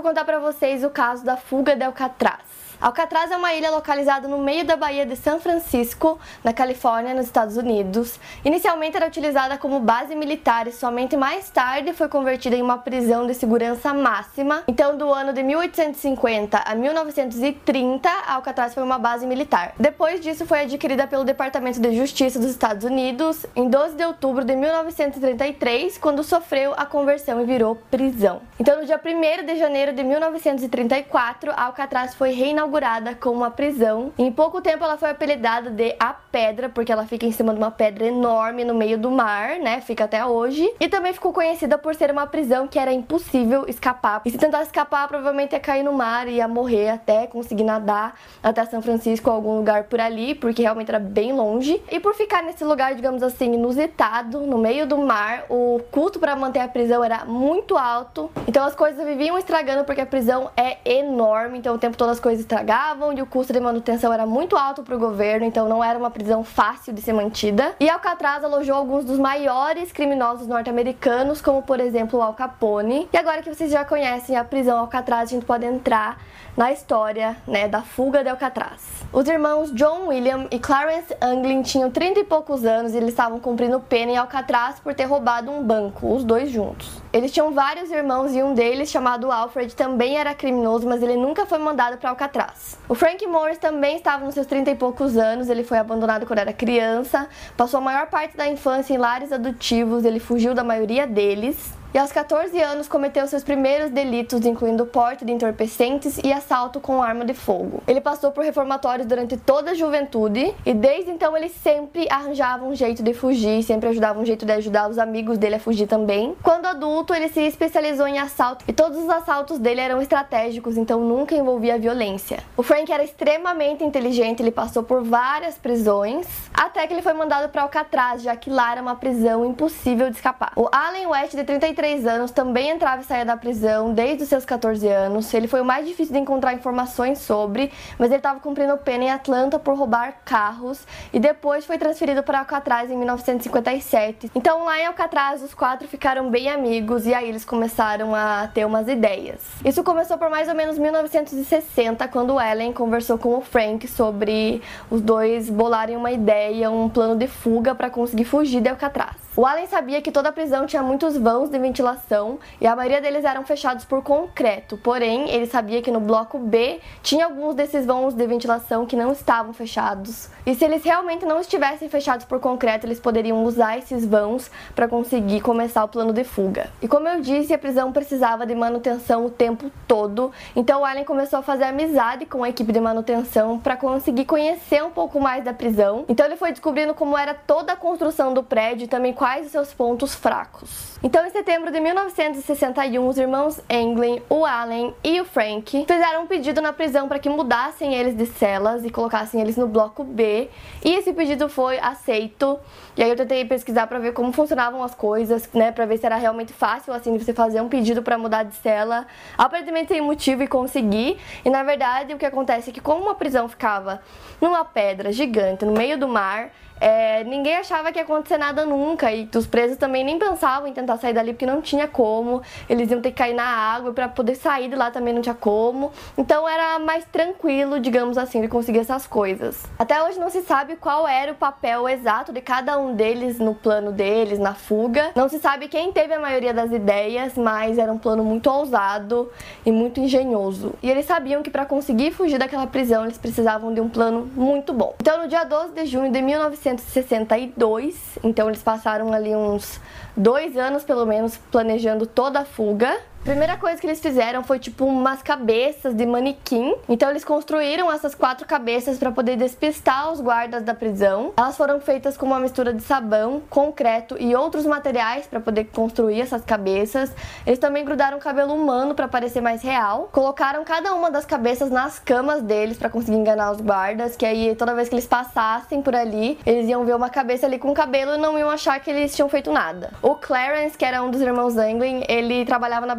Vou contar para vocês o caso da fuga de Alcatraz. Alcatraz é uma ilha localizada no meio da Baía de São Francisco, na Califórnia, nos Estados Unidos. Inicialmente era utilizada como base militar e somente mais tarde foi convertida em uma prisão de segurança máxima. Então, do ano de 1850 a 1930, Alcatraz foi uma base militar. Depois disso, foi adquirida pelo Departamento de Justiça dos Estados Unidos em 12 de outubro de 1933, quando sofreu a conversão e virou prisão. Então, no dia 1 de janeiro de 1934, Alcatraz foi reinaugurada inaugurada com uma prisão. Em pouco tempo ela foi apelidada de A Pedra, porque ela fica em cima de uma pedra enorme no meio do mar, né? Fica até hoje. E também ficou conhecida por ser uma prisão que era impossível escapar. E se tentar escapar, provavelmente ia cair no mar e ia morrer até conseguir nadar até São Francisco ou algum lugar por ali, porque realmente era bem longe. E por ficar nesse lugar, digamos assim, inusitado, no meio do mar, o custo para manter a prisão era muito alto. Então as coisas viviam estragando porque a prisão é enorme, então o tempo todo as coisas estragavam pagavam e o custo de manutenção era muito alto para o governo, então não era uma prisão fácil de ser mantida. E Alcatraz alojou alguns dos maiores criminosos norte-americanos, como por exemplo o Al Capone. E agora que vocês já conhecem a prisão Alcatraz, a gente pode entrar na história né, da fuga de Alcatraz. Os irmãos John William e Clarence Anglin tinham 30 e poucos anos e eles estavam cumprindo pena em Alcatraz por ter roubado um banco, os dois juntos. Eles tinham vários irmãos e um deles, chamado Alfred, também era criminoso, mas ele nunca foi mandado para Alcatraz. O Frank Morris também estava nos seus 30 e poucos anos, ele foi abandonado quando era criança, passou a maior parte da infância em lares adotivos, ele fugiu da maioria deles e aos 14 anos cometeu seus primeiros delitos, incluindo porte de entorpecentes e assalto com arma de fogo. Ele passou por reformatórios durante toda a juventude e desde então ele sempre arranjava um jeito de fugir, sempre ajudava um jeito de ajudar os amigos dele a fugir também. Quando adulto, ele se especializou em assalto e todos os assaltos dele eram estratégicos, então nunca envolvia violência. O Frank era extremamente inteligente, ele passou por várias prisões, até que ele foi mandado para Alcatraz, já que lá era uma prisão impossível de escapar. O Allen West, de 33 23 anos, também entrava e saía da prisão desde os seus 14 anos. Ele foi o mais difícil de encontrar informações sobre, mas ele estava cumprindo pena em Atlanta por roubar carros e depois foi transferido para Alcatraz em 1957. Então lá em Alcatraz os quatro ficaram bem amigos e aí eles começaram a ter umas ideias. Isso começou por mais ou menos 1960, quando Ellen conversou com o Frank sobre os dois bolarem uma ideia, um plano de fuga para conseguir fugir de Alcatraz. O Allen sabia que toda a prisão tinha muitos vãos de ventilação e a maioria deles eram fechados por concreto, porém ele sabia que no bloco B tinha alguns desses vãos de ventilação que não estavam fechados. E se eles realmente não estivessem fechados por concreto, eles poderiam usar esses vãos para conseguir começar o plano de fuga. E como eu disse, a prisão precisava de manutenção o tempo todo, então o Allen começou a fazer amizade com a equipe de manutenção para conseguir conhecer um pouco mais da prisão. Então ele foi descobrindo como era toda a construção do prédio e também quais os seus pontos fracos. Então, em setembro de 1961, os irmãos Anglin, o Allen e o Frank fizeram um pedido na prisão para que mudassem eles de celas e colocassem eles no bloco B. E esse pedido foi aceito. E aí eu tentei pesquisar para ver como funcionavam as coisas, né, para ver se era realmente fácil assim de você fazer um pedido para mudar de cela. Aparentemente tem motivo e consegui. E na verdade, o que acontece é que como uma prisão ficava numa pedra gigante no meio do mar, é, ninguém achava que ia acontecer nada nunca e os presos também nem pensavam em tentar sair dali porque não tinha como, eles iam ter que cair na água para poder sair de lá também não tinha como. Então era mais tranquilo, digamos assim, de conseguir essas coisas. Até hoje não se sabe qual era o papel exato de cada um deles no plano deles, na fuga. Não se sabe quem teve a maioria das ideias, mas era um plano muito ousado e muito engenhoso. E eles sabiam que para conseguir fugir daquela prisão eles precisavam de um plano muito bom. Então no dia 12 de junho de 1900 1962, então eles passaram ali uns dois anos pelo menos planejando toda a fuga. Primeira coisa que eles fizeram foi tipo umas cabeças de manequim. Então eles construíram essas quatro cabeças para poder despistar os guardas da prisão. Elas foram feitas com uma mistura de sabão, concreto e outros materiais para poder construir essas cabeças. Eles também grudaram cabelo humano para parecer mais real. Colocaram cada uma das cabeças nas camas deles para conseguir enganar os guardas, que aí toda vez que eles passassem por ali, eles iam ver uma cabeça ali com cabelo e não iam achar que eles tinham feito nada. O Clarence, que era um dos irmãos Anglin, ele trabalhava na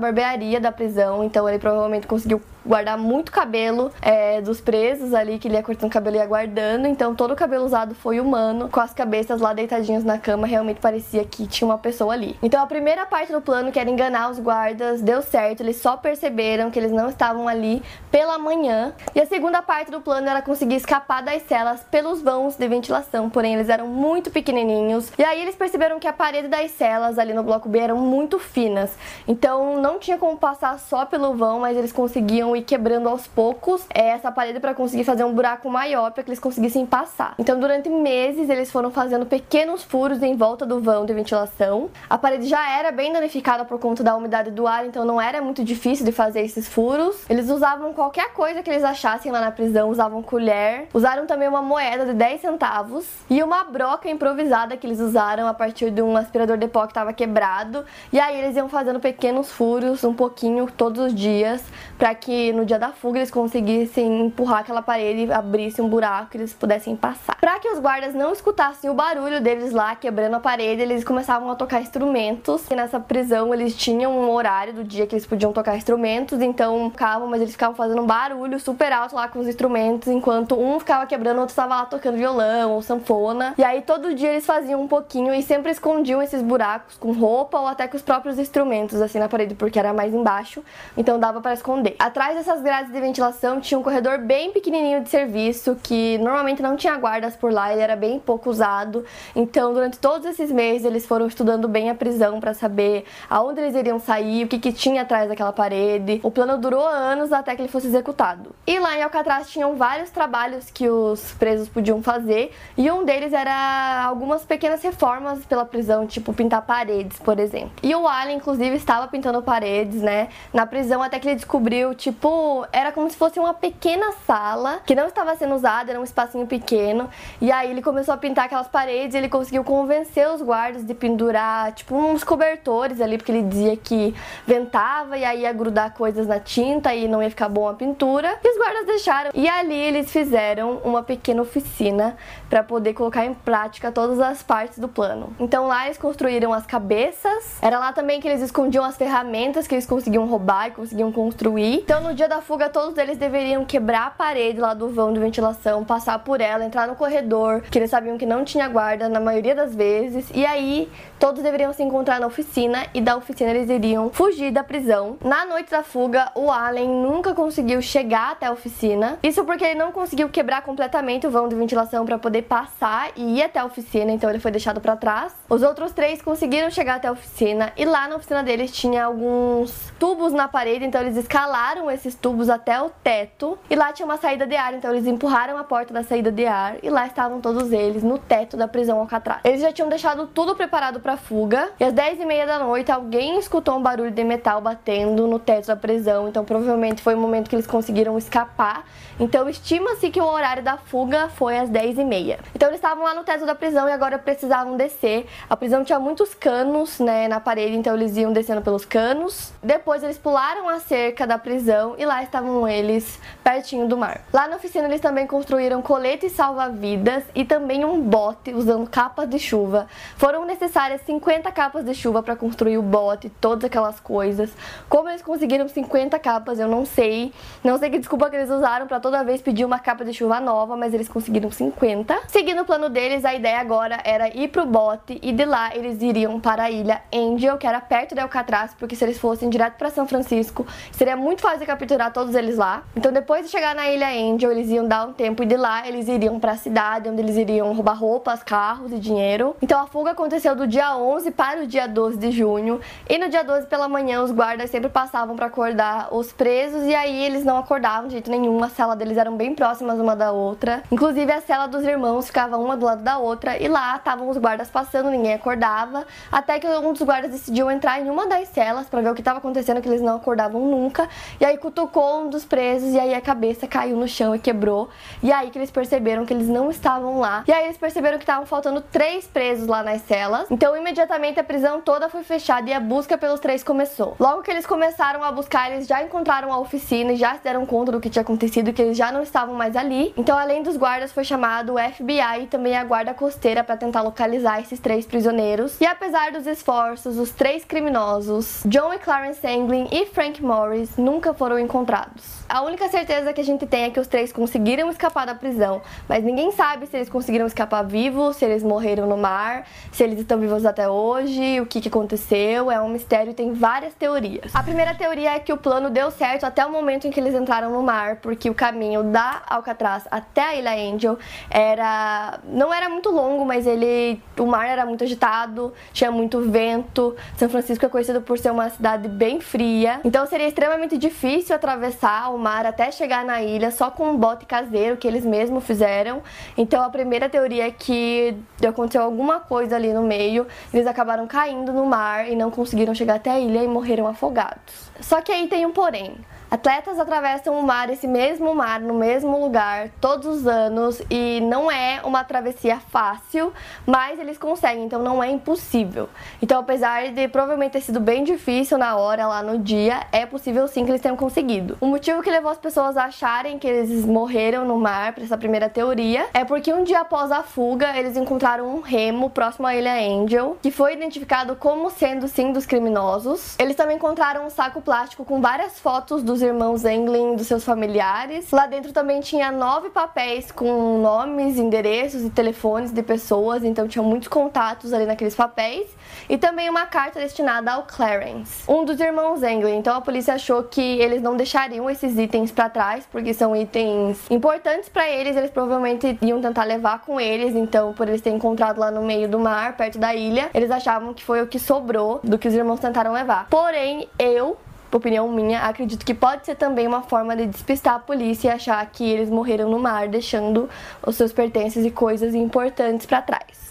da prisão, então ele provavelmente conseguiu guardar muito cabelo é, dos presos ali, que ele ia cortando o cabelo e ia guardando. Então todo o cabelo usado foi humano, com as cabeças lá deitadinhas na cama, realmente parecia que tinha uma pessoa ali. Então a primeira parte do plano, que era enganar os guardas, deu certo, eles só perceberam que eles não estavam ali pela manhã. E a segunda parte do plano era conseguir escapar das celas pelos vãos de ventilação, porém eles eram muito pequenininhos. E aí eles perceberam que a parede das celas ali no bloco B eram muito finas. Então não tinha como passar só pelo vão, mas eles conseguiam ir quebrando aos poucos essa parede para conseguir fazer um buraco maior para que eles conseguissem passar. Então, durante meses, eles foram fazendo pequenos furos em volta do vão de ventilação. A parede já era bem danificada por conta da umidade do ar, então não era muito difícil de fazer esses furos. Eles usavam qualquer coisa que eles achassem lá na prisão, usavam colher, usaram também uma moeda de 10 centavos e uma broca improvisada que eles usaram a partir de um aspirador de pó que estava quebrado. E aí eles iam fazendo pequenos furos um pouquinho todos os dias para que no dia da fuga eles conseguissem empurrar aquela parede e abrisse um buraco que eles pudessem passar. Para que os guardas não escutassem o barulho deles lá quebrando a parede, eles começavam a tocar instrumentos. E nessa prisão eles tinham um horário do dia que eles podiam tocar instrumentos, então ficavam, mas eles ficavam fazendo um barulho super alto lá com os instrumentos, enquanto um ficava quebrando, o outro estava lá tocando violão ou sanfona. E aí todo dia eles faziam um pouquinho e sempre escondiam esses buracos com roupa ou até com os próprios instrumentos assim na parede, porque era mais embaixo, então dava para esconder. Atrás Atrás dessas grades de ventilação tinha um corredor bem pequenininho de serviço que normalmente não tinha guardas por lá, ele era bem pouco usado. Então, durante todos esses meses, eles foram estudando bem a prisão para saber aonde eles iriam sair, o que, que tinha atrás daquela parede. O plano durou anos até que ele fosse executado. E lá em Alcatraz tinham vários trabalhos que os presos podiam fazer, e um deles era algumas pequenas reformas pela prisão, tipo pintar paredes, por exemplo. E o Allen, inclusive, estava pintando paredes, né, na prisão até que ele descobriu, tipo, tipo, era como se fosse uma pequena sala que não estava sendo usada, era um espacinho pequeno. E aí ele começou a pintar aquelas paredes e ele conseguiu convencer os guardas de pendurar, tipo, uns cobertores ali, porque ele dizia que ventava e aí ia grudar coisas na tinta e não ia ficar bom a pintura. E os guardas deixaram. E ali eles fizeram uma pequena oficina para poder colocar em prática todas as partes do plano. Então lá eles construíram as cabeças. Era lá também que eles escondiam as ferramentas que eles conseguiam roubar e conseguiam construir. Então no dia da fuga, todos eles deveriam quebrar a parede lá do vão de ventilação, passar por ela, entrar no corredor, que eles sabiam que não tinha guarda na maioria das vezes, e aí todos deveriam se encontrar na oficina e da oficina eles iriam fugir da prisão. Na noite da fuga, o Allen nunca conseguiu chegar até a oficina. Isso porque ele não conseguiu quebrar completamente o vão de ventilação para poder passar e ir até a oficina, então ele foi deixado para trás. Os outros três conseguiram chegar até a oficina e lá na oficina deles tinha alguns tubos na parede, então eles escalaram esses tubos até o teto e lá tinha uma saída de ar, então eles empurraram a porta da saída de ar e lá estavam todos eles no teto da prisão Alcatraz. Eles já tinham deixado tudo preparado para fuga e às 10 e meia da noite alguém escutou um barulho de metal batendo no teto da prisão, então provavelmente foi o momento que eles conseguiram escapar. Então estima-se que o horário da fuga foi às 10 e meia. Então eles estavam lá no teto da prisão e agora precisavam descer. A prisão tinha muitos canos né, na parede, então eles iam descendo pelos canos. Depois eles pularam a cerca da prisão e lá estavam eles, pertinho do mar. Lá na oficina eles também construíram coletes salva-vidas e também um bote usando capas de chuva. Foram necessárias 50 capas de chuva para construir o bote, todas aquelas coisas. Como eles conseguiram 50 capas, eu não sei. Não sei que desculpa que eles usaram para toda vez pedir uma capa de chuva nova, mas eles conseguiram 50. Seguindo o plano deles, a ideia agora era ir pro bote e de lá eles iriam para a ilha Angel, que era perto de Alcatraz, porque se eles fossem direto para São Francisco, seria muito fácil capturar todos eles lá. Então, depois de chegar na Ilha Angel, eles iam dar um tempo e de lá eles iriam para a cidade, onde eles iriam roubar roupas, carros e dinheiro. Então, a fuga aconteceu do dia 11 para o dia 12 de junho. E no dia 12 pela manhã, os guardas sempre passavam para acordar os presos e aí eles não acordavam de jeito nenhum. A cela deles eram bem próximas uma da outra. Inclusive, a cela dos irmãos ficava uma do lado da outra e lá estavam os guardas passando, ninguém acordava. Até que um dos guardas decidiu entrar em uma das celas para ver o que estava acontecendo, que eles não acordavam nunca. E aí cutucou um dos presos e aí a cabeça caiu no chão e quebrou. E aí que eles perceberam que eles não estavam lá. E aí eles perceberam que estavam faltando três presos lá nas celas. Então imediatamente a prisão toda foi fechada e a busca pelos três começou. Logo que eles começaram a buscar, eles já encontraram a oficina e já se deram conta do que tinha acontecido, que eles já não estavam mais ali. Então além dos guardas foi chamado o FBI e também a guarda costeira para tentar localizar esses três prisioneiros. E apesar dos esforços, os três criminosos, John e Clarence Anglin e Frank Morris, nunca foram encontrados. A única certeza que a gente tem é que os três conseguiram escapar da prisão, mas ninguém sabe se eles conseguiram escapar vivos, se eles morreram no mar, se eles estão vivos até hoje, o que, que aconteceu. É um mistério, tem várias teorias. A primeira teoria é que o plano deu certo até o momento em que eles entraram no mar, porque o caminho da Alcatraz até a Ilha Angel era não era muito longo, mas ele o mar era muito agitado, tinha muito vento. São Francisco é conhecido por ser uma cidade bem fria, então seria extremamente difícil atravessar o mar até chegar na ilha só com um bote caseiro que eles mesmos fizeram. Então a primeira teoria é que aconteceu alguma coisa ali no meio, eles acabaram caindo no mar e não conseguiram chegar até a ilha e morreram afogados. Só que aí tem um porém. Atletas atravessam o mar, esse mesmo mar, no mesmo lugar, todos os anos e não é uma travessia fácil, mas eles conseguem, então não é impossível. Então, apesar de provavelmente ter sido bem difícil na hora, lá no dia, é possível sim que eles tenham conseguido. O motivo que levou as pessoas a acharem que eles morreram no mar, para essa primeira teoria, é porque um dia após a fuga, eles encontraram um remo próximo à ilha Angel, que foi identificado como sendo sim dos criminosos. Eles também encontraram um saco plástico com várias fotos dos irmãos Englin, dos seus familiares. Lá dentro também tinha nove papéis com nomes, endereços e telefones de pessoas, então tinha muitos contatos ali naqueles papéis. E também uma carta destinada ao Clarence, um dos irmãos Englin. Então a polícia achou que eles não deixariam esses itens para trás, porque são itens importantes para eles, eles provavelmente iam tentar levar com eles, então por eles terem encontrado lá no meio do mar, perto da ilha, eles achavam que foi o que sobrou do que os irmãos tentaram levar. Porém, eu opinião minha, acredito que pode ser também uma forma de despistar a polícia e achar que eles morreram no mar, deixando os seus pertences e coisas importantes para trás.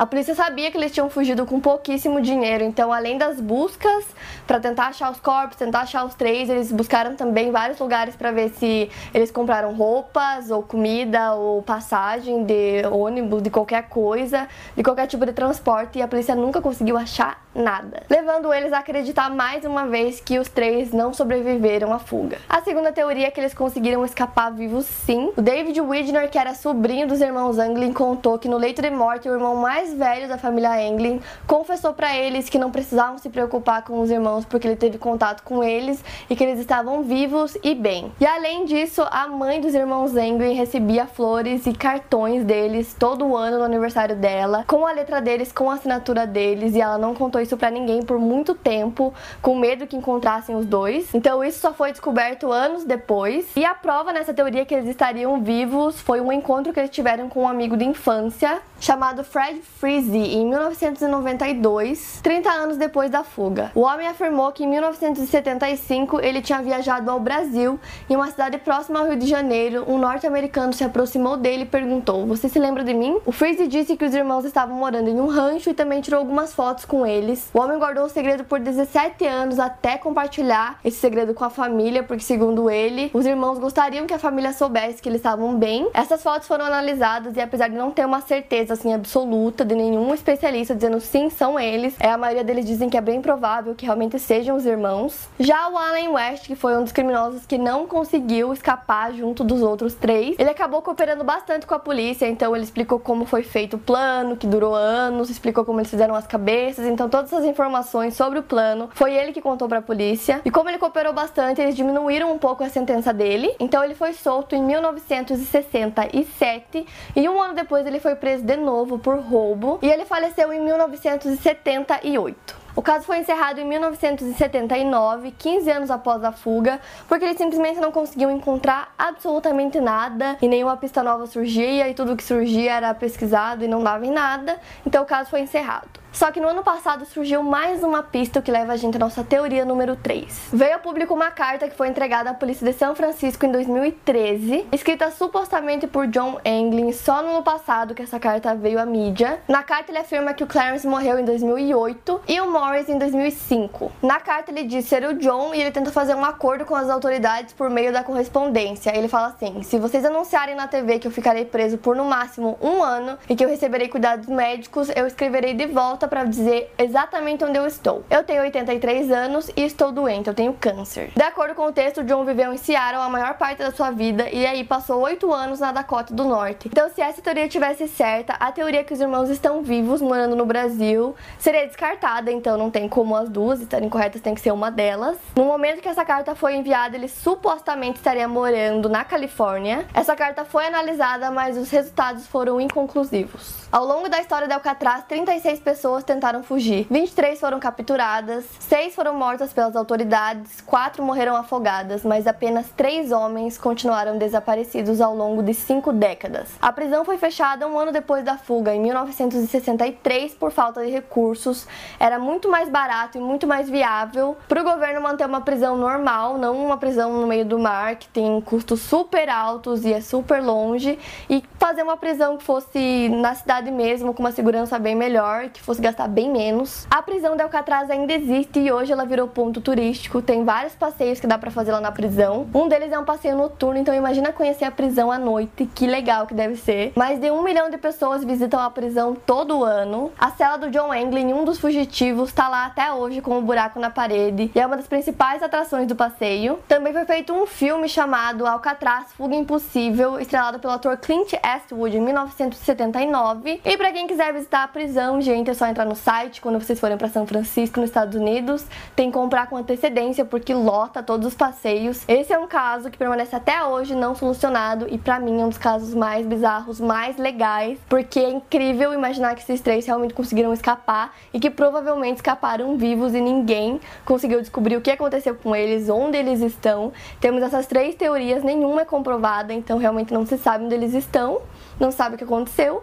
A polícia sabia que eles tinham fugido com pouquíssimo dinheiro, então além das buscas para tentar achar os corpos, tentar achar os três, eles buscaram também vários lugares para ver se eles compraram roupas ou comida ou passagem de ônibus, de qualquer coisa, de qualquer tipo de transporte e a polícia nunca conseguiu achar nada, levando eles a acreditar mais uma vez que os três não sobreviveram à fuga. A segunda teoria é que eles conseguiram escapar vivos sim. O David Widner, que era sobrinho dos irmãos Anglin, contou que no leito de morte o irmão mais mais velho da família Anglin confessou para eles que não precisavam se preocupar com os irmãos porque ele teve contato com eles e que eles estavam vivos e bem. E além disso, a mãe dos irmãos Anglin recebia flores e cartões deles todo ano no aniversário dela, com a letra deles, com a assinatura deles, e ela não contou isso para ninguém por muito tempo, com medo que encontrassem os dois. Então isso só foi descoberto anos depois. E a prova nessa teoria que eles estariam vivos foi um encontro que eles tiveram com um amigo de infância chamado Fred Freeze em 1992, 30 anos depois da fuga. O homem afirmou que em 1975 ele tinha viajado ao Brasil. Em uma cidade próxima ao Rio de Janeiro, um norte-americano se aproximou dele e perguntou: Você se lembra de mim? O Freeze disse que os irmãos estavam morando em um rancho e também tirou algumas fotos com eles. O homem guardou o segredo por 17 anos até compartilhar esse segredo com a família, porque, segundo ele, os irmãos gostariam que a família soubesse que eles estavam bem. Essas fotos foram analisadas e, apesar de não ter uma certeza assim absoluta de nenhum especialista dizendo sim, são eles. É, a maioria deles dizem que é bem provável que realmente sejam os irmãos. Já o Allen West, que foi um dos criminosos que não conseguiu escapar junto dos outros três, ele acabou cooperando bastante com a polícia, então ele explicou como foi feito o plano, que durou anos, explicou como eles fizeram as cabeças, então todas essas informações sobre o plano foi ele que contou para a polícia. E como ele cooperou bastante, eles diminuíram um pouco a sentença dele, então ele foi solto em 1967 e um ano depois ele foi preso de novo por roubo e ele faleceu em 1978. O caso foi encerrado em 1979, 15 anos após a fuga, porque eles simplesmente não conseguiam encontrar absolutamente nada e nenhuma pista nova surgia e tudo que surgia era pesquisado e não dava em nada, então o caso foi encerrado. Só que no ano passado surgiu mais uma pista que leva a gente à nossa teoria número 3. Veio a público uma carta que foi entregada à polícia de São Francisco em 2013, escrita supostamente por John Anglin, só no ano passado que essa carta veio à mídia. Na carta ele afirma que o Clarence morreu em 2008 e o Morris em 2005. Na carta ele diz ser o John e ele tenta fazer um acordo com as autoridades por meio da correspondência. Ele fala assim: se vocês anunciarem na TV que eu ficarei preso por no máximo um ano e que eu receberei cuidados médicos, eu escreverei de volta para dizer exatamente onde eu estou. Eu tenho 83 anos e estou doente, eu tenho câncer. De acordo com o texto, John viveu em Seattle a maior parte da sua vida e aí passou 8 anos na Dakota do Norte. Então, se essa teoria tivesse certa, a teoria que os irmãos estão vivos morando no Brasil seria descartada, então não tem como as duas estarem corretas, tem que ser uma delas. No momento que essa carta foi enviada, ele supostamente estaria morando na Califórnia. Essa carta foi analisada, mas os resultados foram inconclusivos. Ao longo da história de Alcatraz, 36 pessoas pessoas tentaram fugir. 23 foram capturadas, 6 foram mortas pelas autoridades, 4 morreram afogadas, mas apenas 3 homens continuaram desaparecidos ao longo de 5 décadas. A prisão foi fechada um ano depois da fuga, em 1963, por falta de recursos. Era muito mais barato e muito mais viável para o governo manter uma prisão normal, não uma prisão no meio do mar, que tem custos super altos e é super longe, e fazer uma prisão que fosse na cidade mesmo, com uma segurança bem melhor, que fosse gastar bem menos. A prisão de Alcatraz ainda existe e hoje ela virou ponto turístico. Tem vários passeios que dá para fazer lá na prisão. Um deles é um passeio noturno, então imagina conhecer a prisão à noite, que legal que deve ser. Mais de um milhão de pessoas visitam a prisão todo ano. A cela do John Anglin, um dos fugitivos, está lá até hoje com um buraco na parede e é uma das principais atrações do passeio. Também foi feito um filme chamado Alcatraz Fuga Impossível, estrelado pelo ator Clint Eastwood em 1979. E para quem quiser visitar a prisão, gente, é só entrar no site quando vocês forem para São Francisco, nos Estados Unidos. Tem que comprar com antecedência porque lota todos os passeios. Esse é um caso que permanece até hoje não solucionado e para mim é um dos casos mais bizarros, mais legais, porque é incrível imaginar que esses três realmente conseguiram escapar e que provavelmente escaparam vivos e ninguém conseguiu descobrir o que aconteceu com eles, onde eles estão. Temos essas três teorias, nenhuma é comprovada, então realmente não se sabe onde eles estão, não sabe o que aconteceu